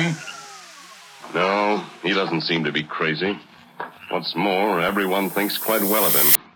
him? No, he doesn't seem to be crazy. What's more, everyone thinks quite well of him.